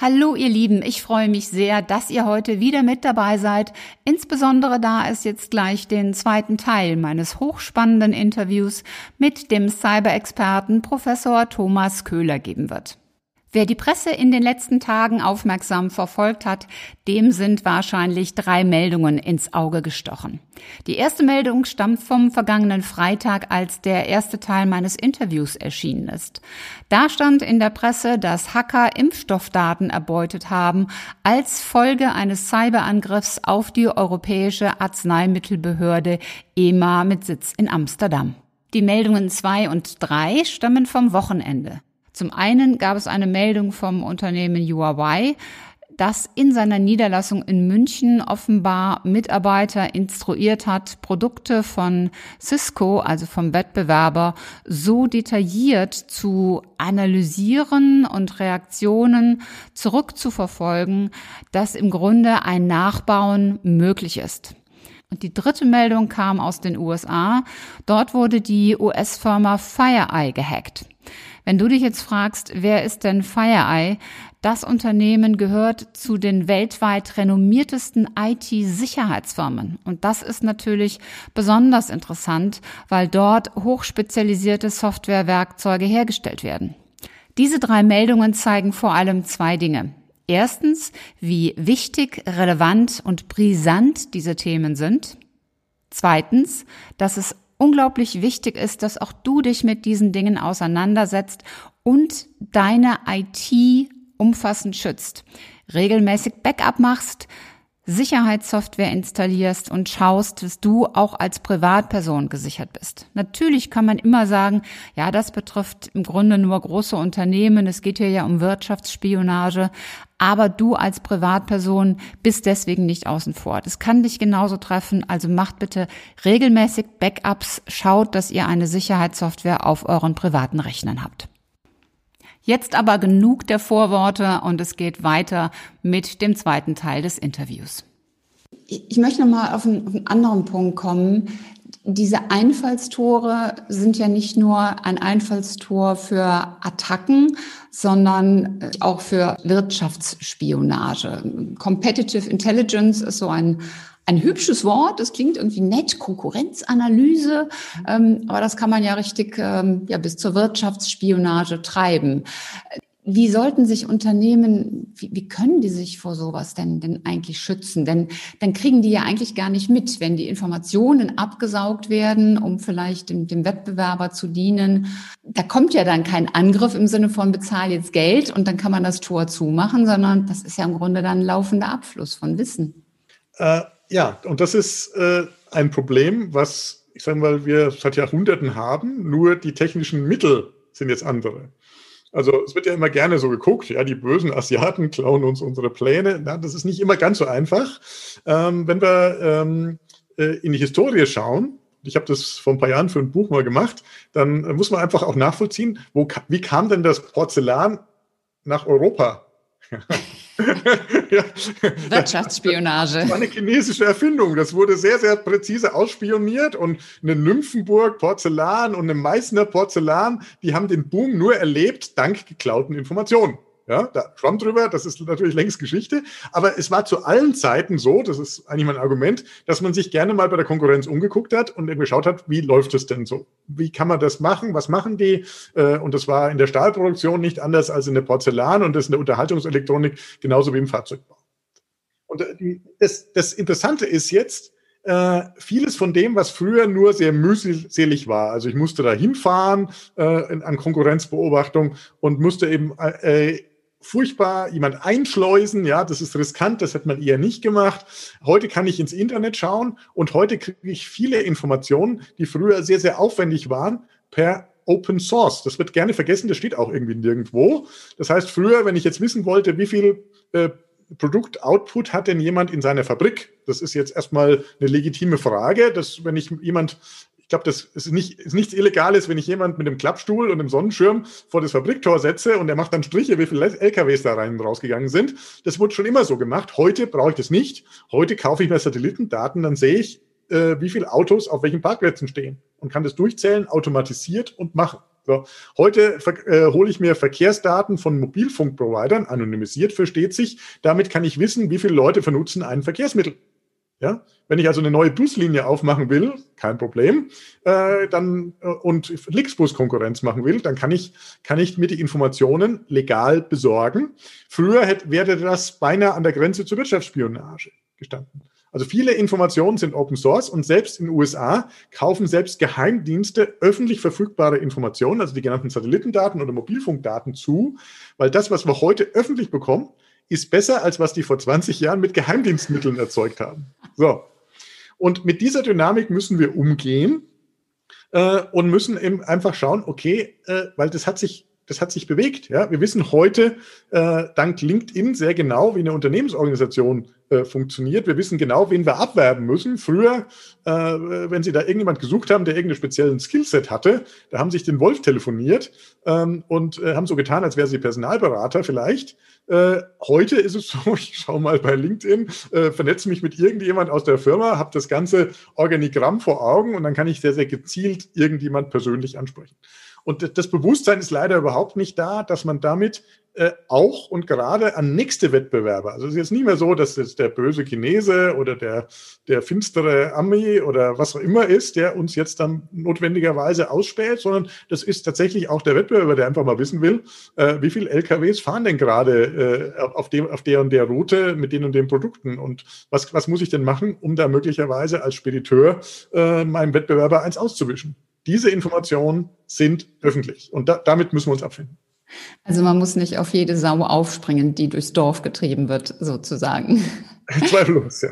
Hallo ihr Lieben, ich freue mich sehr, dass ihr heute wieder mit dabei seid, insbesondere da es jetzt gleich den zweiten Teil meines hochspannenden Interviews mit dem Cyber-Experten Professor Thomas Köhler geben wird. Wer die Presse in den letzten Tagen aufmerksam verfolgt hat, dem sind wahrscheinlich drei Meldungen ins Auge gestochen. Die erste Meldung stammt vom vergangenen Freitag, als der erste Teil meines Interviews erschienen ist. Da stand in der Presse, dass Hacker Impfstoffdaten erbeutet haben als Folge eines Cyberangriffs auf die Europäische Arzneimittelbehörde EMA mit Sitz in Amsterdam. Die Meldungen zwei und drei stammen vom Wochenende. Zum einen gab es eine Meldung vom Unternehmen Huawei, das in seiner Niederlassung in München offenbar Mitarbeiter instruiert hat, Produkte von Cisco, also vom Wettbewerber, so detailliert zu analysieren und Reaktionen zurückzuverfolgen, dass im Grunde ein Nachbauen möglich ist. Und die dritte Meldung kam aus den USA. Dort wurde die US-Firma FireEye gehackt. Wenn du dich jetzt fragst, wer ist denn FireEye? Das Unternehmen gehört zu den weltweit renommiertesten IT-Sicherheitsfirmen. Und das ist natürlich besonders interessant, weil dort hochspezialisierte Softwarewerkzeuge hergestellt werden. Diese drei Meldungen zeigen vor allem zwei Dinge. Erstens, wie wichtig, relevant und brisant diese Themen sind. Zweitens, dass es unglaublich wichtig ist, dass auch du dich mit diesen Dingen auseinandersetzt und deine IT umfassend schützt. Regelmäßig Backup machst, Sicherheitssoftware installierst und schaust, dass du auch als Privatperson gesichert bist. Natürlich kann man immer sagen, ja, das betrifft im Grunde nur große Unternehmen, es geht hier ja um Wirtschaftsspionage, aber du als Privatperson bist deswegen nicht außen vor. Das kann dich genauso treffen, also macht bitte regelmäßig Backups, schaut, dass ihr eine Sicherheitssoftware auf euren privaten Rechnern habt. Jetzt aber genug der Vorworte und es geht weiter mit dem zweiten Teil des Interviews. Ich möchte nochmal auf einen, auf einen anderen Punkt kommen. Diese Einfallstore sind ja nicht nur ein Einfallstor für Attacken, sondern auch für Wirtschaftsspionage. Competitive Intelligence ist so ein, ein hübsches Wort, das klingt irgendwie nett, Konkurrenzanalyse, ähm, aber das kann man ja richtig ähm, ja, bis zur Wirtschaftsspionage treiben. Wie sollten sich Unternehmen, wie, wie können die sich vor sowas denn, denn eigentlich schützen? Denn dann kriegen die ja eigentlich gar nicht mit, wenn die Informationen abgesaugt werden, um vielleicht dem, dem Wettbewerber zu dienen. Da kommt ja dann kein Angriff im Sinne von bezahl jetzt Geld und dann kann man das Tor zumachen, sondern das ist ja im Grunde dann ein laufender Abfluss von Wissen. Äh ja, und das ist äh, ein Problem, was, ich sage mal, wir seit Jahrhunderten haben, nur die technischen Mittel sind jetzt andere. Also es wird ja immer gerne so geguckt, ja, die bösen Asiaten klauen uns unsere Pläne. Na, das ist nicht immer ganz so einfach. Ähm, wenn wir ähm, äh, in die Historie schauen, ich habe das vor ein paar Jahren für ein Buch mal gemacht, dann äh, muss man einfach auch nachvollziehen, wo, wie kam denn das Porzellan nach Europa? ja. Wirtschaftsspionage. Das war eine chinesische Erfindung. Das wurde sehr, sehr präzise ausspioniert und eine Nymphenburg Porzellan und eine Meißner Porzellan, die haben den Boom nur erlebt dank geklauten Informationen. Ja, da Trump drüber, das ist natürlich längst Geschichte. Aber es war zu allen Zeiten so, das ist eigentlich mein Argument, dass man sich gerne mal bei der Konkurrenz umgeguckt hat und geschaut hat, wie läuft es denn so? Wie kann man das machen? Was machen die? Äh, und das war in der Stahlproduktion nicht anders als in der Porzellan und das in der Unterhaltungselektronik genauso wie im Fahrzeugbau. Und äh, das, das Interessante ist jetzt, äh, vieles von dem, was früher nur sehr mühselig war. Also ich musste da hinfahren äh, an Konkurrenzbeobachtung und musste eben äh, furchtbar jemand einschleusen, ja, das ist riskant, das hat man eher nicht gemacht. Heute kann ich ins Internet schauen und heute kriege ich viele Informationen, die früher sehr, sehr aufwendig waren, per Open Source. Das wird gerne vergessen, das steht auch irgendwie nirgendwo. Das heißt, früher, wenn ich jetzt wissen wollte, wie viel äh, Produktoutput hat denn jemand in seiner Fabrik? Das ist jetzt erstmal eine legitime Frage, dass wenn ich jemand ich glaube, das ist, nicht, ist nichts Illegales, wenn ich jemand mit einem Klappstuhl und einem Sonnenschirm vor das Fabriktor setze und er macht dann Striche, wie viele LKWs da rein und rausgegangen sind. Das wurde schon immer so gemacht. Heute brauche ich das nicht. Heute kaufe ich mir Satellitendaten, dann sehe ich, äh, wie viele Autos auf welchen Parkplätzen stehen und kann das durchzählen, automatisiert und machen. So. Heute äh, hole ich mir Verkehrsdaten von Mobilfunkprovidern, anonymisiert versteht sich. Damit kann ich wissen, wie viele Leute vernutzen ein Verkehrsmittel. Ja? Wenn ich also eine neue Buslinie aufmachen will, kein Problem, äh, dann äh, und Flixbus-Konkurrenz machen will, dann kann ich, kann ich mir die Informationen legal besorgen. Früher hätte, wäre das beinahe an der Grenze zur Wirtschaftsspionage gestanden. Also viele Informationen sind Open Source und selbst in den USA kaufen selbst Geheimdienste öffentlich verfügbare Informationen, also die genannten Satellitendaten oder Mobilfunkdaten zu, weil das, was wir heute öffentlich bekommen, ist besser, als was die vor 20 Jahren mit Geheimdienstmitteln erzeugt haben. So. Und mit dieser Dynamik müssen wir umgehen äh, und müssen eben einfach schauen, okay, äh, weil das hat sich das hat sich bewegt. Ja? Wir wissen heute äh, dank LinkedIn sehr genau, wie eine Unternehmensorganisation äh, funktioniert. Wir wissen genau, wen wir abwerben müssen. Früher, äh, wenn Sie da irgendjemand gesucht haben, der irgendeinen speziellen Skillset hatte, da haben sich den Wolf telefoniert ähm, und äh, haben so getan, als wäre sie Personalberater vielleicht. Äh, heute ist es so, ich schaue mal bei LinkedIn, äh, vernetze mich mit irgendjemand aus der Firma, habe das ganze Organigramm vor Augen und dann kann ich sehr, sehr gezielt irgendjemand persönlich ansprechen. Und das Bewusstsein ist leider überhaupt nicht da, dass man damit äh, auch und gerade an nächste Wettbewerber, also es ist jetzt nicht mehr so, dass jetzt der böse Chinese oder der, der finstere Ami oder was auch immer ist, der uns jetzt dann notwendigerweise ausspäht, sondern das ist tatsächlich auch der Wettbewerber, der einfach mal wissen will, äh, wie viele LKWs fahren denn gerade äh, auf, dem, auf der und der Route mit den und den Produkten und was, was muss ich denn machen, um da möglicherweise als Spediteur äh, meinem Wettbewerber eins auszuwischen. Diese Informationen sind öffentlich und da, damit müssen wir uns abfinden. Also man muss nicht auf jede Sau aufspringen, die durchs Dorf getrieben wird, sozusagen. Zweifellos, ja.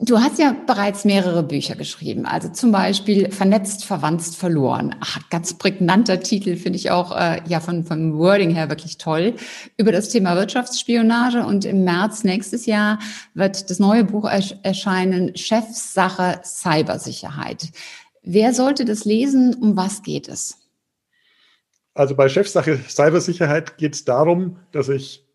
Du hast ja bereits mehrere Bücher geschrieben, also zum Beispiel Vernetzt, Verwandt, Verloren. Ach, ganz prägnanter Titel, finde ich auch äh, ja von, vom Wording her wirklich toll, über das Thema Wirtschaftsspionage. Und im März nächstes Jahr wird das neue Buch erscheinen, Chefsache Cybersicherheit. Wer sollte das lesen? Um was geht es? Also bei Chefsache Cybersicherheit geht es darum, dass ich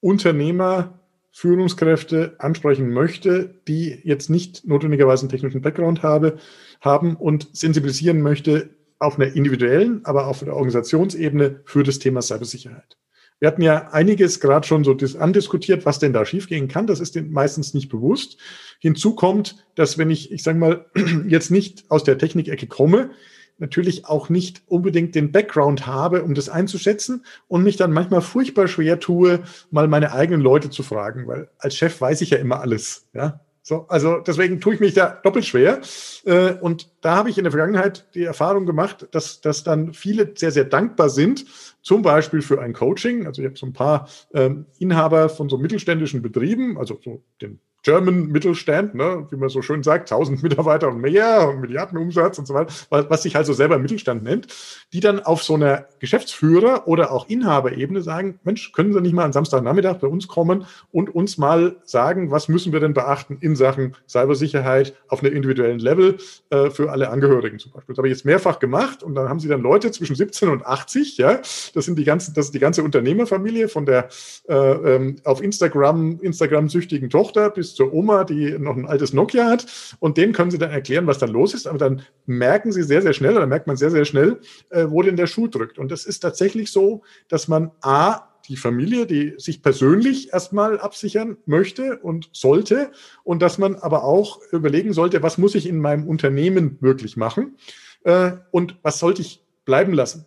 Unternehmer, Führungskräfte ansprechen möchte, die jetzt nicht notwendigerweise einen technischen Background habe, haben und sensibilisieren möchte auf einer individuellen, aber auf der Organisationsebene für das Thema Cybersicherheit. Wir hatten ja einiges gerade schon so andiskutiert, was denn da schiefgehen kann. Das ist den meistens nicht bewusst. Hinzu kommt, dass wenn ich, ich sage mal, jetzt nicht aus der Technikecke komme, natürlich auch nicht unbedingt den Background habe, um das einzuschätzen und mich dann manchmal furchtbar schwer tue, mal meine eigenen Leute zu fragen, weil als Chef weiß ich ja immer alles. Ja, so, also deswegen tue ich mich da doppelt schwer. Äh, und da habe ich in der Vergangenheit die Erfahrung gemacht, dass, dass dann viele sehr, sehr dankbar sind, zum Beispiel für ein Coaching. Also ich habe so ein paar ähm, Inhaber von so mittelständischen Betrieben, also so den German Mittelstand, ne, wie man so schön sagt, 1000 Mitarbeiter und mehr und Milliardenumsatz und so weiter, was sich also selber Mittelstand nennt, die dann auf so einer Geschäftsführer- oder auch Inhaberebene sagen, Mensch, können Sie nicht mal am Samstagnachmittag bei uns kommen und uns mal sagen, was müssen wir denn beachten in Sachen Cybersicherheit auf einer individuellen Level äh, für alle Angehörigen zum Beispiel. Das habe ich jetzt mehrfach gemacht und dann haben sie dann Leute zwischen 17 und 80, ja, das sind die ganzen, das ist die ganze Unternehmerfamilie von der äh, ähm, auf Instagram, Instagram-süchtigen Tochter bis bis zur Oma, die noch ein altes Nokia hat. Und denen können Sie dann erklären, was da los ist. Aber dann merken Sie sehr, sehr schnell, oder merkt man sehr, sehr schnell, äh, wo denn der Schuh drückt. Und das ist tatsächlich so, dass man A, die Familie, die sich persönlich erstmal absichern möchte und sollte und dass man aber auch überlegen sollte, was muss ich in meinem Unternehmen wirklich machen äh, und was sollte ich bleiben lassen.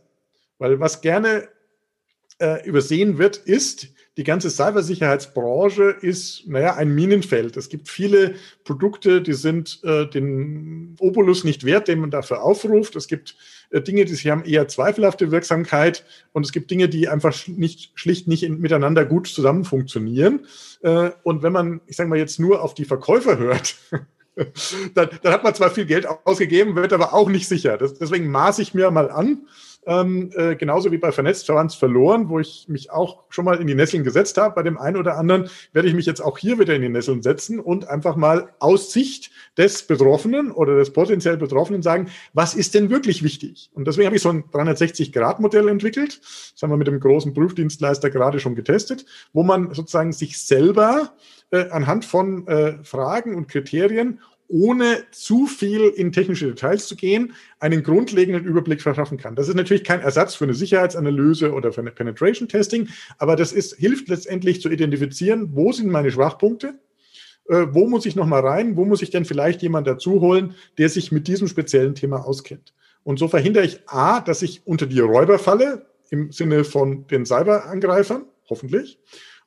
Weil was gerne äh, übersehen wird, ist, die ganze Cybersicherheitsbranche ist, naja, ein Minenfeld. Es gibt viele Produkte, die sind äh, den Obolus nicht wert, den man dafür aufruft. Es gibt äh, Dinge, die haben eher zweifelhafte Wirksamkeit und es gibt Dinge, die einfach nicht, schlicht nicht in, miteinander gut zusammen funktionieren. Äh, und wenn man, ich sage mal, jetzt nur auf die Verkäufer hört, dann, dann, hat man zwar viel Geld ausgegeben, wird aber auch nicht sicher. Das, deswegen maße ich mir mal an, ähm, äh, genauso wie bei Vernetzt verwandt verloren, wo ich mich auch schon mal in die Nesseln gesetzt habe. Bei dem einen oder anderen werde ich mich jetzt auch hier wieder in die Nesseln setzen und einfach mal aus Sicht des Betroffenen oder des potenziell Betroffenen sagen, was ist denn wirklich wichtig? Und deswegen habe ich so ein 360-Grad-Modell entwickelt. Das haben wir mit dem großen Prüfdienstleister gerade schon getestet, wo man sozusagen sich selber äh, anhand von äh, Fragen und Kriterien ohne zu viel in technische Details zu gehen, einen grundlegenden Überblick verschaffen kann. Das ist natürlich kein Ersatz für eine Sicherheitsanalyse oder für eine Penetration Testing, aber das ist, hilft letztendlich zu identifizieren, wo sind meine Schwachpunkte, äh, wo muss ich nochmal rein, wo muss ich denn vielleicht jemand dazu holen, der sich mit diesem speziellen Thema auskennt. Und so verhindere ich A, dass ich unter die Räuber falle, im Sinne von den Cyberangreifern, hoffentlich,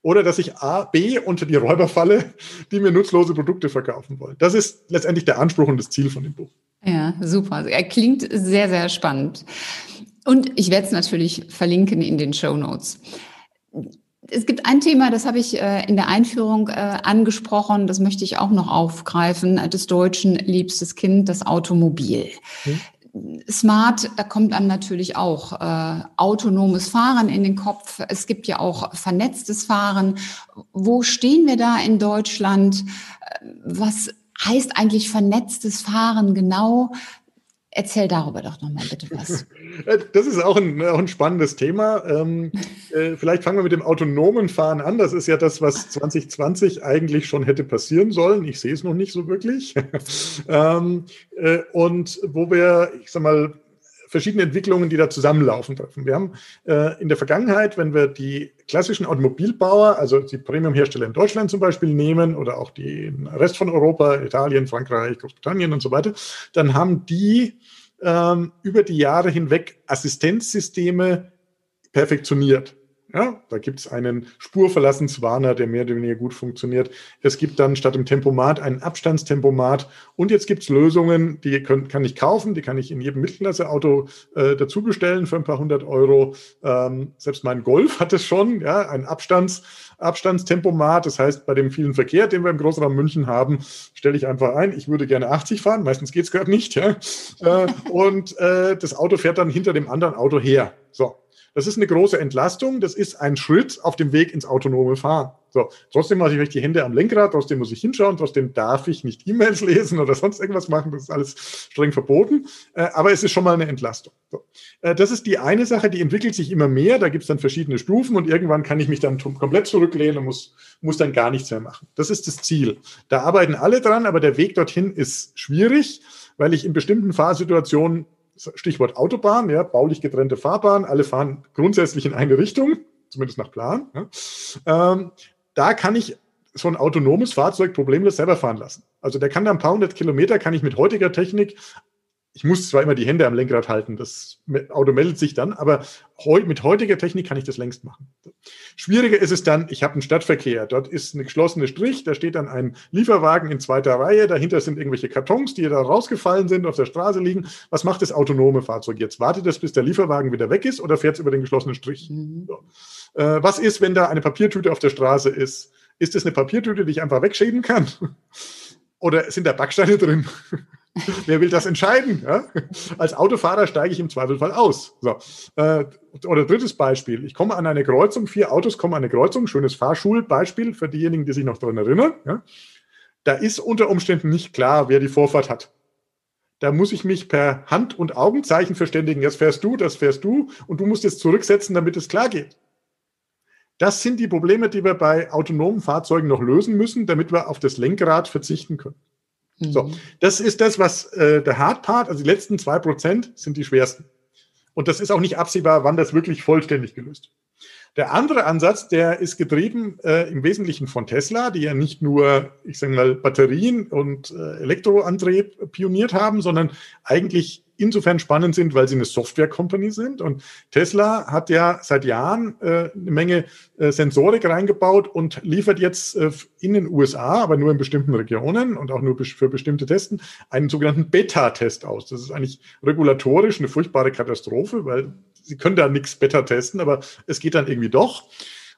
oder dass ich A, B unter die Räuber falle, die mir nutzlose Produkte verkaufen wollen. Das ist letztendlich der Anspruch und das Ziel von dem Buch. Ja, super. Er klingt sehr, sehr spannend. Und ich werde es natürlich verlinken in den Show Notes. Es gibt ein Thema, das habe ich äh, in der Einführung äh, angesprochen, das möchte ich auch noch aufgreifen, des Deutschen liebstes Kind, das Automobil. Hm. Smart, da kommt einem natürlich auch äh, autonomes Fahren in den Kopf. Es gibt ja auch vernetztes Fahren. Wo stehen wir da in Deutschland? Äh, was heißt eigentlich vernetztes Fahren genau? Erzähl darüber doch nochmal bitte was. Das ist auch ein, auch ein spannendes Thema. Ähm, äh, vielleicht fangen wir mit dem autonomen Fahren an. Das ist ja das, was 2020 eigentlich schon hätte passieren sollen. Ich sehe es noch nicht so wirklich. ähm, äh, und wo wir, ich sag mal, verschiedene Entwicklungen, die da zusammenlaufen dürfen. Wir haben äh, in der Vergangenheit, wenn wir die klassischen Automobilbauer, also die Premiumhersteller in Deutschland zum Beispiel nehmen oder auch den Rest von Europa, Italien, Frankreich, Großbritannien und so weiter, dann haben die ähm, über die Jahre hinweg Assistenzsysteme perfektioniert. Ja, da gibt es einen Spurverlassenswarner, der mehr oder weniger gut funktioniert. Es gibt dann statt dem Tempomat einen Abstandstempomat. Und jetzt gibt es Lösungen, die können, kann ich kaufen, die kann ich in jedem Mittelklasseauto äh, dazu bestellen für ein paar hundert Euro. Ähm, selbst mein Golf hat es schon, ja, ein Abstands, Abstandstempomat. Das heißt, bei dem vielen Verkehr, den wir im Großraum München haben, stelle ich einfach ein, ich würde gerne 80 fahren. Meistens geht es gerade nicht. Ja? Äh, und äh, das Auto fährt dann hinter dem anderen Auto her. So, das ist eine große Entlastung. Das ist ein Schritt auf dem Weg ins autonome Fahren. So, trotzdem muss ich die Hände am Lenkrad, trotzdem muss ich hinschauen, trotzdem darf ich nicht E-Mails lesen oder sonst irgendwas machen. Das ist alles streng verboten. Äh, aber es ist schon mal eine Entlastung. So. Äh, das ist die eine Sache, die entwickelt sich immer mehr. Da gibt es dann verschiedene Stufen und irgendwann kann ich mich dann komplett zurücklehnen und muss, muss dann gar nichts mehr machen. Das ist das Ziel. Da arbeiten alle dran, aber der Weg dorthin ist schwierig, weil ich in bestimmten Fahrsituationen Stichwort Autobahn, ja, baulich getrennte Fahrbahn, alle fahren grundsätzlich in eine Richtung, zumindest nach Plan. Ja. Ähm, da kann ich so ein autonomes Fahrzeug problemlos selber fahren lassen. Also der kann da ein paar hundert Kilometer, kann ich mit heutiger Technik ich muss zwar immer die Hände am Lenkrad halten, das Auto meldet sich dann, aber heu, mit heutiger Technik kann ich das längst machen. Schwieriger ist es dann, ich habe einen Stadtverkehr, dort ist eine geschlossene Strich, da steht dann ein Lieferwagen in zweiter Reihe, dahinter sind irgendwelche Kartons, die da rausgefallen sind, auf der Straße liegen. Was macht das autonome Fahrzeug jetzt? Wartet es, bis der Lieferwagen wieder weg ist oder fährt es über den geschlossenen Strich? Mhm. Äh, was ist, wenn da eine Papiertüte auf der Straße ist? Ist es eine Papiertüte, die ich einfach wegschieben kann? Oder sind da Backsteine drin? Wer will das entscheiden? Ja? Als Autofahrer steige ich im Zweifelfall aus. So. Äh, oder drittes Beispiel. Ich komme an eine Kreuzung, vier Autos kommen an eine Kreuzung, schönes Fahrschulbeispiel für diejenigen, die sich noch daran erinnern. Ja? Da ist unter Umständen nicht klar, wer die Vorfahrt hat. Da muss ich mich per Hand- und Augenzeichen verständigen. Jetzt fährst du, das fährst du und du musst jetzt zurücksetzen, damit es klar geht. Das sind die Probleme, die wir bei autonomen Fahrzeugen noch lösen müssen, damit wir auf das Lenkrad verzichten können. So, mhm. das ist das, was äh, der Hard Part, also die letzten zwei Prozent sind die schwersten. Und das ist auch nicht absehbar, wann das wirklich vollständig gelöst. Der andere Ansatz, der ist getrieben äh, im Wesentlichen von Tesla, die ja nicht nur, ich sage mal, Batterien und äh, Elektroantrieb pioniert haben, sondern eigentlich insofern spannend sind, weil sie eine Software-Company sind. Und Tesla hat ja seit Jahren äh, eine Menge äh, Sensorik reingebaut und liefert jetzt äh, in den USA, aber nur in bestimmten Regionen und auch nur für bestimmte Testen, einen sogenannten Beta-Test aus. Das ist eigentlich regulatorisch eine furchtbare Katastrophe, weil sie können da nichts Beta testen, aber es geht dann irgendwie doch.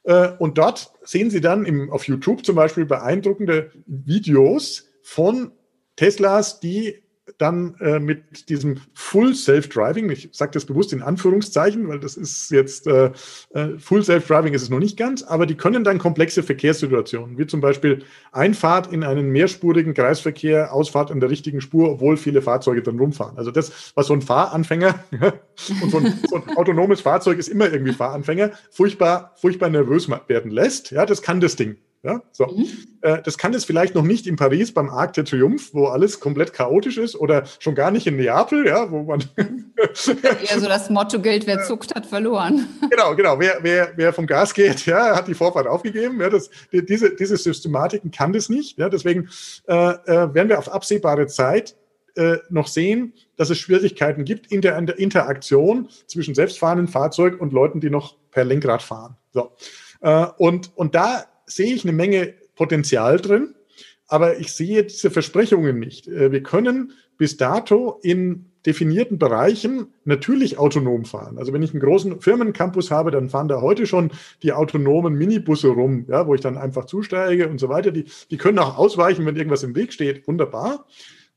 Äh, und dort sehen Sie dann im, auf YouTube zum Beispiel beeindruckende Videos von Teslas, die dann äh, mit diesem Full Self-Driving, ich sage das bewusst in Anführungszeichen, weil das ist jetzt, äh, äh, Full Self-Driving ist es noch nicht ganz, aber die können dann komplexe Verkehrssituationen, wie zum Beispiel Einfahrt in einen mehrspurigen Kreisverkehr, Ausfahrt in der richtigen Spur, obwohl viele Fahrzeuge dann rumfahren. Also das, was so ein Fahranfänger und so ein, so ein autonomes Fahrzeug ist immer irgendwie Fahranfänger, furchtbar, furchtbar nervös werden lässt, ja, das kann das Ding. Ja, so. Mhm. Äh, das kann es vielleicht noch nicht in Paris beim Arc de Triomphe, wo alles komplett chaotisch ist, oder schon gar nicht in Neapel, ja, wo man. Eher so das Motto gilt, wer zuckt, hat verloren. Genau, genau. Wer, wer, wer vom Gas geht, ja, hat die Vorfahrt aufgegeben. Ja, das, die, diese, diese Systematiken kann das nicht. Ja, deswegen äh, äh, werden wir auf absehbare Zeit äh, noch sehen, dass es Schwierigkeiten gibt in der, in der Interaktion zwischen selbstfahrenden Fahrzeug und Leuten, die noch per Lenkrad fahren. So. Äh, und, und da sehe ich eine Menge Potenzial drin, aber ich sehe diese Versprechungen nicht. Äh, wir können bis dato in definierten Bereichen natürlich autonom fahren. Also wenn ich einen großen Firmencampus habe, dann fahren da heute schon die autonomen Minibusse rum, ja, wo ich dann einfach zusteige und so weiter. Die, die können auch ausweichen, wenn irgendwas im Weg steht. Wunderbar.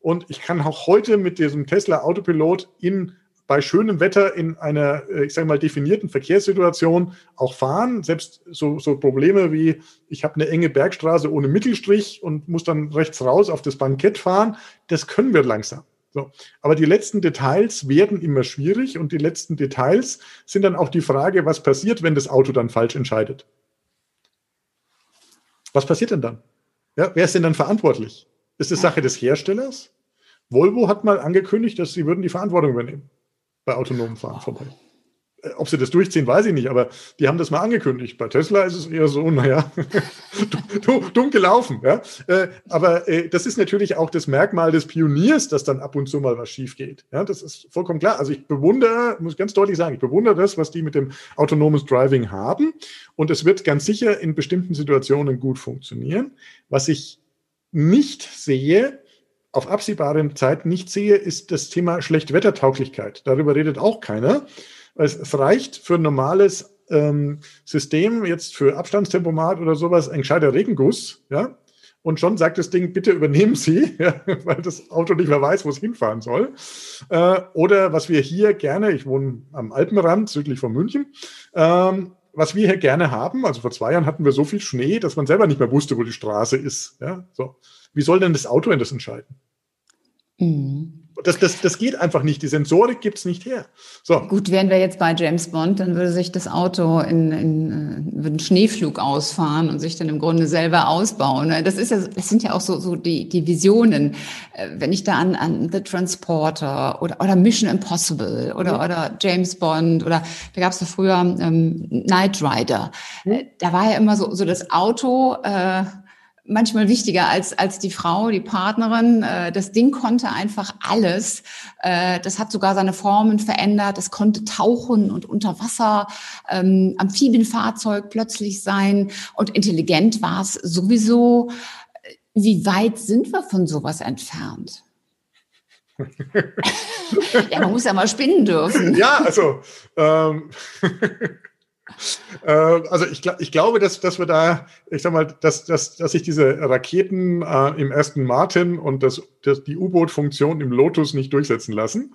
Und ich kann auch heute mit diesem Tesla Autopilot in bei schönem Wetter in einer, äh, ich sage mal, definierten Verkehrssituation auch fahren. Selbst so, so Probleme wie, ich habe eine enge Bergstraße ohne Mittelstrich und muss dann rechts raus auf das Bankett fahren, das können wir langsam. So. Aber die letzten Details werden immer schwierig und die letzten Details sind dann auch die Frage, was passiert, wenn das Auto dann falsch entscheidet. Was passiert denn dann? Ja, wer ist denn dann verantwortlich? Ist es Sache des Herstellers? Volvo hat mal angekündigt, dass sie würden die Verantwortung übernehmen bei autonomen Fahren vorbei. Äh, ob sie das durchziehen, weiß ich nicht, aber die haben das mal angekündigt. Bei Tesla ist es eher so, naja, dumm gelaufen. Ja? Äh, aber äh, das ist natürlich auch das Merkmal des Pioniers, dass dann ab und zu mal was schief geht. Ja, das ist vollkommen klar. Also ich bewundere, muss ganz deutlich sagen, ich bewundere das, was die mit dem autonomes Driving haben. Und es wird ganz sicher in bestimmten Situationen gut funktionieren. Was ich nicht sehe, auf absehbare Zeit nicht sehe, ist das Thema Schlechtwettertauglichkeit. Darüber redet auch keiner. Es reicht für ein normales ähm, System, jetzt für Abstandstempomat oder sowas, ein gescheiter Regenguss, ja. Und schon sagt das Ding, bitte übernehmen Sie, ja, weil das Auto nicht mehr weiß, wo es hinfahren soll. Äh, oder was wir hier gerne, ich wohne am Alpenrand, südlich von München, ähm, was wir hier gerne haben, also vor zwei Jahren hatten wir so viel Schnee, dass man selber nicht mehr wusste, wo die Straße ist. Ja, so. Wie soll denn das Auto denn das entscheiden? Mhm. Das, das, das geht einfach nicht. Die Sensorik gibt es nicht her. So. Gut, wären wir jetzt bei James Bond, dann würde sich das Auto in, in, in äh, einen Schneeflug ausfahren und sich dann im Grunde selber ausbauen. Das, ist ja, das sind ja auch so, so die, die Visionen. Äh, wenn ich da an, an The Transporter oder, oder Mission Impossible oder, mhm. oder James Bond oder da gab es ja früher ähm, Knight Rider. Da war ja immer so, so das Auto. Äh, manchmal wichtiger als, als die Frau, die Partnerin. Äh, das Ding konnte einfach alles. Äh, das hat sogar seine Formen verändert. Es konnte tauchen und unter Wasser, ähm, Amphibienfahrzeug plötzlich sein. Und intelligent war es sowieso. Wie weit sind wir von sowas entfernt? ja, man muss ja mal spinnen dürfen. Ja, also ähm, äh, also ich, ich glaube, dass, dass wir da, ich sag mal, dass, dass, dass sich diese Raketen äh, im ersten Martin und das, das, die U-Boot-Funktion im Lotus nicht durchsetzen lassen.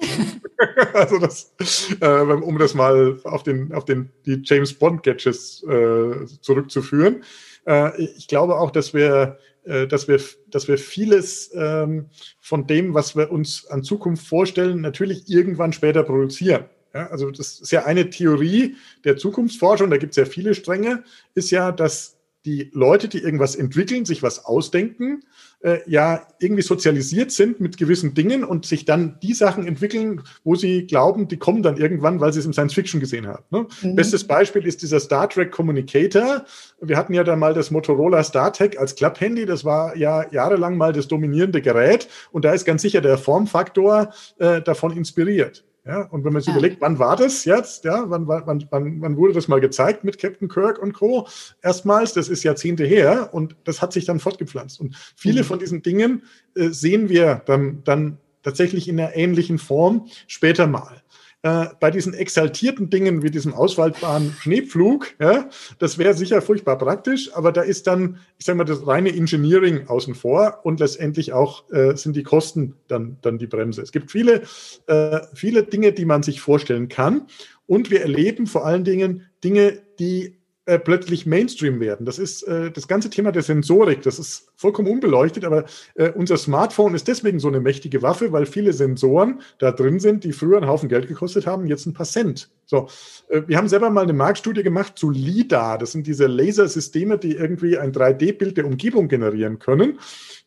also das, äh, um das mal auf den, auf den die James Bond-Gadgets äh, zurückzuführen. Äh, ich glaube auch, dass wir äh, dass wir, dass wir vieles ähm, von dem, was wir uns an Zukunft vorstellen, natürlich irgendwann später produzieren. Ja, also das ist ja eine Theorie der Zukunftsforschung, da gibt es ja viele Stränge, ist ja, dass die Leute, die irgendwas entwickeln, sich was ausdenken, äh, ja irgendwie sozialisiert sind mit gewissen Dingen und sich dann die Sachen entwickeln, wo sie glauben, die kommen dann irgendwann, weil sie es im Science Fiction gesehen haben. Ne? Mhm. Bestes Beispiel ist dieser Star Trek Communicator. Wir hatten ja da mal das Motorola StarTech als Klapphandy. Das war ja jahrelang mal das dominierende Gerät und da ist ganz sicher der Formfaktor äh, davon inspiriert. Ja, und wenn man sich ja. überlegt, wann war das jetzt? Ja, wann, wann, wann, wann wurde das mal gezeigt mit Captain Kirk und Co. Erstmals, das ist Jahrzehnte her und das hat sich dann fortgepflanzt. Und viele mhm. von diesen Dingen äh, sehen wir dann, dann tatsächlich in einer ähnlichen Form später mal. Äh, bei diesen exaltierten Dingen wie diesem auswaldbaren Schneepflug, ja, das wäre sicher furchtbar praktisch, aber da ist dann, ich sage mal, das reine Engineering außen vor und letztendlich auch äh, sind die Kosten dann, dann die Bremse. Es gibt viele, äh, viele Dinge, die man sich vorstellen kann und wir erleben vor allen Dingen Dinge, die äh, plötzlich Mainstream werden. Das ist äh, das ganze Thema der Sensorik. Das ist vollkommen unbeleuchtet, aber äh, unser Smartphone ist deswegen so eine mächtige Waffe, weil viele Sensoren da drin sind, die früher einen Haufen Geld gekostet haben, jetzt ein paar Cent. So, äh, wir haben selber mal eine Marktstudie gemacht zu LIDAR. Das sind diese Lasersysteme, die irgendwie ein 3D-Bild der Umgebung generieren können.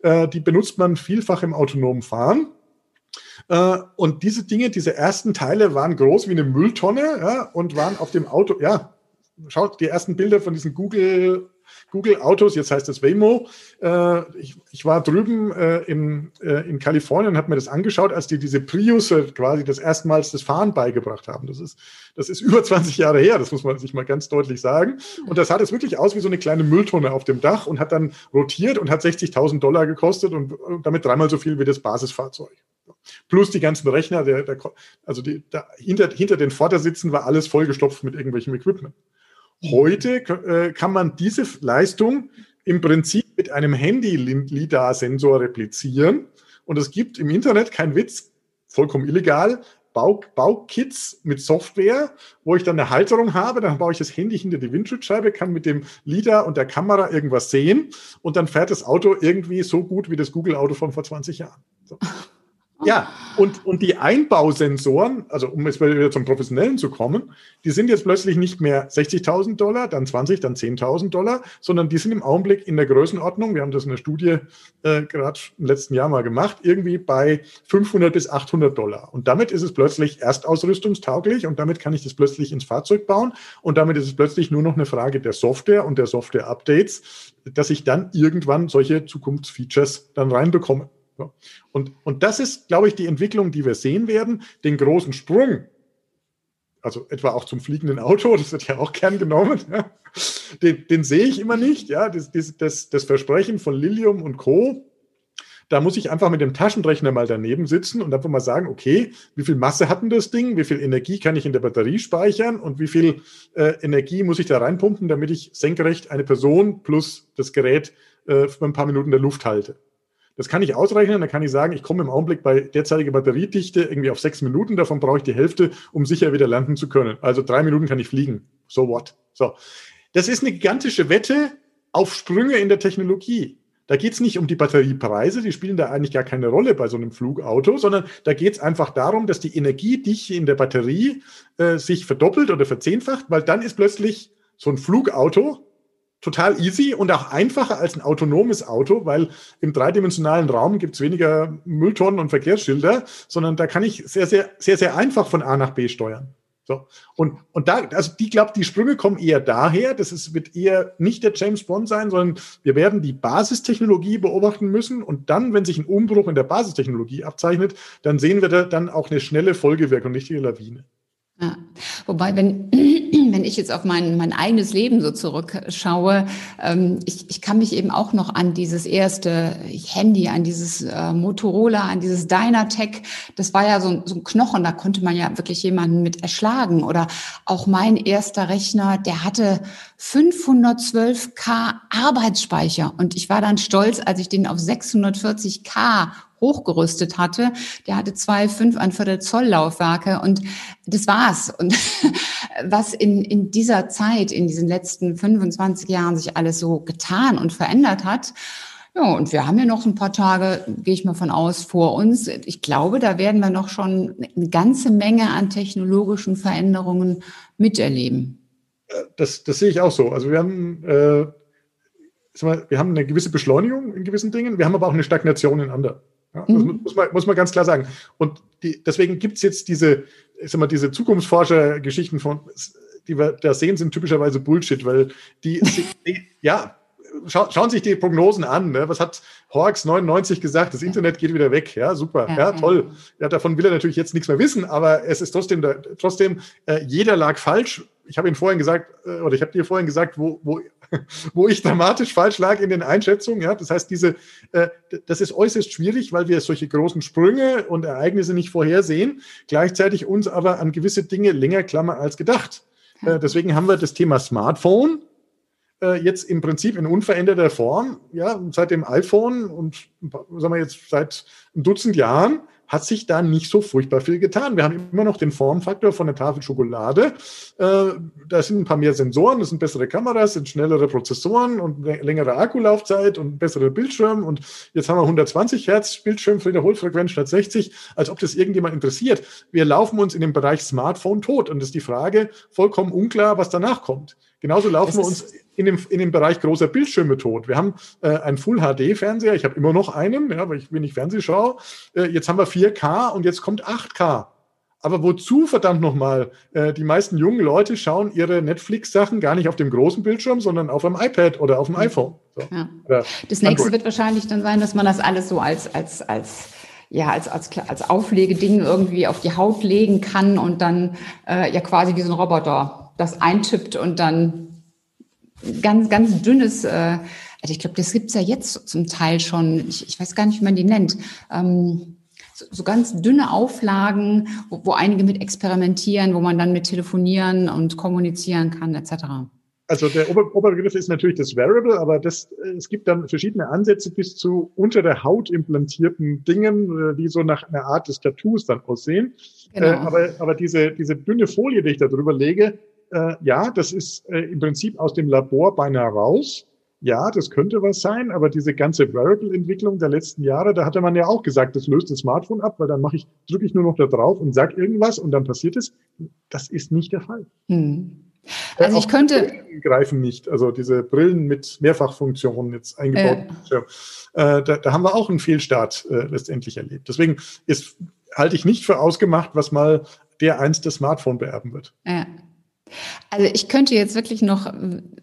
Äh, die benutzt man vielfach im autonomen Fahren. Äh, und diese Dinge, diese ersten Teile waren groß wie eine Mülltonne ja, und waren auf dem Auto, ja, schaut die ersten Bilder von diesen Google Google Autos, jetzt heißt das Waymo. Äh, ich, war drüben äh, in, äh, in Kalifornien und habe mir das angeschaut, als die diese Prius quasi das erstmals das Fahren beigebracht haben. Das ist, das ist über 20 Jahre her, das muss man sich mal ganz deutlich sagen. Und das sah jetzt wirklich aus wie so eine kleine Mülltonne auf dem Dach und hat dann rotiert und hat 60.000 Dollar gekostet und damit dreimal so viel wie das Basisfahrzeug. Plus die ganzen Rechner, der, der, also die, da, hinter, hinter den Vordersitzen war alles vollgestopft mit irgendwelchem Equipment. Heute äh, kann man diese Leistung im Prinzip mit einem Handy-LIDAR-Sensor replizieren. Und es gibt im Internet, kein Witz, vollkommen illegal, Bau, Baukits mit Software, wo ich dann eine Halterung habe, dann baue ich das Handy hinter die Windschutzscheibe, kann mit dem LIDAR und der Kamera irgendwas sehen und dann fährt das Auto irgendwie so gut wie das Google-Auto von vor 20 Jahren. So. Ja, und, und die Einbausensoren, also um jetzt wieder zum Professionellen zu kommen, die sind jetzt plötzlich nicht mehr 60.000 Dollar, dann 20, dann 10.000 Dollar, sondern die sind im Augenblick in der Größenordnung, wir haben das in der Studie äh, gerade im letzten Jahr mal gemacht, irgendwie bei 500 bis 800 Dollar. Und damit ist es plötzlich erstausrüstungstauglich und damit kann ich das plötzlich ins Fahrzeug bauen und damit ist es plötzlich nur noch eine Frage der Software und der Software-Updates, dass ich dann irgendwann solche Zukunftsfeatures dann reinbekomme. Und, und das ist, glaube ich, die Entwicklung, die wir sehen werden. Den großen Sprung, also etwa auch zum fliegenden Auto, das wird ja auch gern genommen, ja, den, den, sehe ich immer nicht. Ja, das, das, das Versprechen von Lilium und Co., da muss ich einfach mit dem Taschenrechner mal daneben sitzen und einfach mal sagen, okay, wie viel Masse hat denn das Ding? Wie viel Energie kann ich in der Batterie speichern? Und wie viel äh, Energie muss ich da reinpumpen, damit ich senkrecht eine Person plus das Gerät äh, für ein paar Minuten in der Luft halte? Das kann ich ausrechnen, dann kann ich sagen, ich komme im Augenblick bei derzeitiger Batteriedichte irgendwie auf sechs Minuten, davon brauche ich die Hälfte, um sicher wieder landen zu können. Also drei Minuten kann ich fliegen. So what? So. Das ist eine gigantische Wette auf Sprünge in der Technologie. Da geht es nicht um die Batteriepreise, die spielen da eigentlich gar keine Rolle bei so einem Flugauto, sondern da geht es einfach darum, dass die Energiedichte in der Batterie äh, sich verdoppelt oder verzehnfacht, weil dann ist plötzlich so ein Flugauto total easy und auch einfacher als ein autonomes Auto, weil im dreidimensionalen Raum gibt es weniger Mülltonnen und Verkehrsschilder, sondern da kann ich sehr, sehr, sehr, sehr einfach von A nach B steuern. So. Und, und da, also die glaubt, die Sprünge kommen eher daher, das ist, wird eher nicht der James Bond sein, sondern wir werden die Basistechnologie beobachten müssen und dann, wenn sich ein Umbruch in der Basistechnologie abzeichnet, dann sehen wir da dann auch eine schnelle Folgewirkung, nicht die Lawine. Ja. Wobei, wenn, wenn ich jetzt auf mein, mein eigenes Leben so zurückschaue, ähm, ich, ich kann mich eben auch noch an dieses erste Handy, an dieses äh, Motorola, an dieses Dynatech, das war ja so, so ein Knochen, da konnte man ja wirklich jemanden mit erschlagen. Oder auch mein erster Rechner, der hatte 512k Arbeitsspeicher und ich war dann stolz, als ich den auf 640k hochgerüstet hatte. Der hatte zwei fünf ein Viertel Zoll Laufwerke und das war's. Und was in, in dieser Zeit, in diesen letzten 25 Jahren sich alles so getan und verändert hat, ja, und wir haben ja noch ein paar Tage, gehe ich mal von aus, vor uns. Ich glaube, da werden wir noch schon eine ganze Menge an technologischen Veränderungen miterleben. Das, das sehe ich auch so. Also wir haben, äh, wir haben eine gewisse Beschleunigung in gewissen Dingen, wir haben aber auch eine Stagnation in anderen. Ja, mhm. muss, man, muss man ganz klar sagen. Und die, deswegen gibt es jetzt diese, ich sag mal, diese Zukunftsforscher-Geschichten von, die wir da sehen, sind typischerweise Bullshit, weil die, die ja, schau, schauen sich die Prognosen an. Ne? Was hat Hawks 99 gesagt? Das Internet geht wieder weg. Ja, super. Ja, ja toll. Ja, davon will er natürlich jetzt nichts mehr wissen, aber es ist trotzdem, trotzdem äh, jeder lag falsch ich habe Ihnen vorhin gesagt, äh, oder ich habe dir vorhin gesagt, wo, wo, wo ich dramatisch falsch lag in den Einschätzungen. Ja? Das heißt, diese, äh, das ist äußerst schwierig, weil wir solche großen Sprünge und Ereignisse nicht vorhersehen, gleichzeitig uns aber an gewisse Dinge länger klammern als gedacht. Äh, deswegen haben wir das Thema Smartphone äh, jetzt im Prinzip in unveränderter Form, ja, seit dem iPhone und sagen wir jetzt seit ein Dutzend Jahren hat sich da nicht so furchtbar viel getan. Wir haben immer noch den Formfaktor von der Tafel Schokolade. Äh, da sind ein paar mehr Sensoren, das sind bessere Kameras, sind schnellere Prozessoren und längere Akkulaufzeit und bessere Bildschirme. Und jetzt haben wir 120 Hertz Bildschirm für Wiederholfrequenz statt 60, als ob das irgendjemand interessiert. Wir laufen uns in dem Bereich Smartphone tot. Und das ist die Frage vollkommen unklar, was danach kommt. Genauso laufen wir uns in dem, in dem Bereich großer Bildschirme tot. Wir haben äh, einen Full-HD-Fernseher, ich habe immer noch einen, ja, weil ich wenig Fernseh schaue. Äh, jetzt haben wir 4K und jetzt kommt 8K. Aber wozu, verdammt nochmal? Äh, die meisten jungen Leute schauen ihre Netflix-Sachen gar nicht auf dem großen Bildschirm, sondern auf einem iPad oder auf dem iPhone. So. Ja. Das nächste Android. wird wahrscheinlich dann sein, dass man das alles so als, als, als ja, als, als, als Auflegeding irgendwie auf die Haut legen kann und dann äh, ja quasi wie so ein Roboter das eintippt und dann ganz, ganz dünnes, äh, also ich glaube, das gibt's ja jetzt zum Teil schon, ich, ich weiß gar nicht, wie man die nennt. Ähm, so, so ganz dünne Auflagen, wo, wo einige mit experimentieren, wo man dann mit telefonieren und kommunizieren kann, etc. Also der Ober Oberbegriff ist natürlich das Variable, aber das, es gibt dann verschiedene Ansätze bis zu unter der Haut implantierten Dingen, äh, die so nach einer Art des Tattoos dann aussehen. Genau. Äh, aber, aber diese, diese dünne Folie, die ich da drüber lege, äh, ja, das ist äh, im Prinzip aus dem Labor beinahe raus. Ja, das könnte was sein, aber diese ganze Wearable-Entwicklung der letzten Jahre, da hatte man ja auch gesagt, das löst das Smartphone ab, weil dann mache ich, drücke ich nur noch da drauf und sag irgendwas und dann passiert es. Das ist nicht der Fall. Hm. Äh, also ich könnte Brillen greifen nicht, also diese Brillen mit Mehrfachfunktionen jetzt eingebaut. Äh. Äh, da, da, haben wir auch einen Fehlstart äh, letztendlich erlebt. Deswegen ist halte ich nicht für ausgemacht, was mal der einst das Smartphone beerben wird. Ja. Also ich könnte jetzt wirklich noch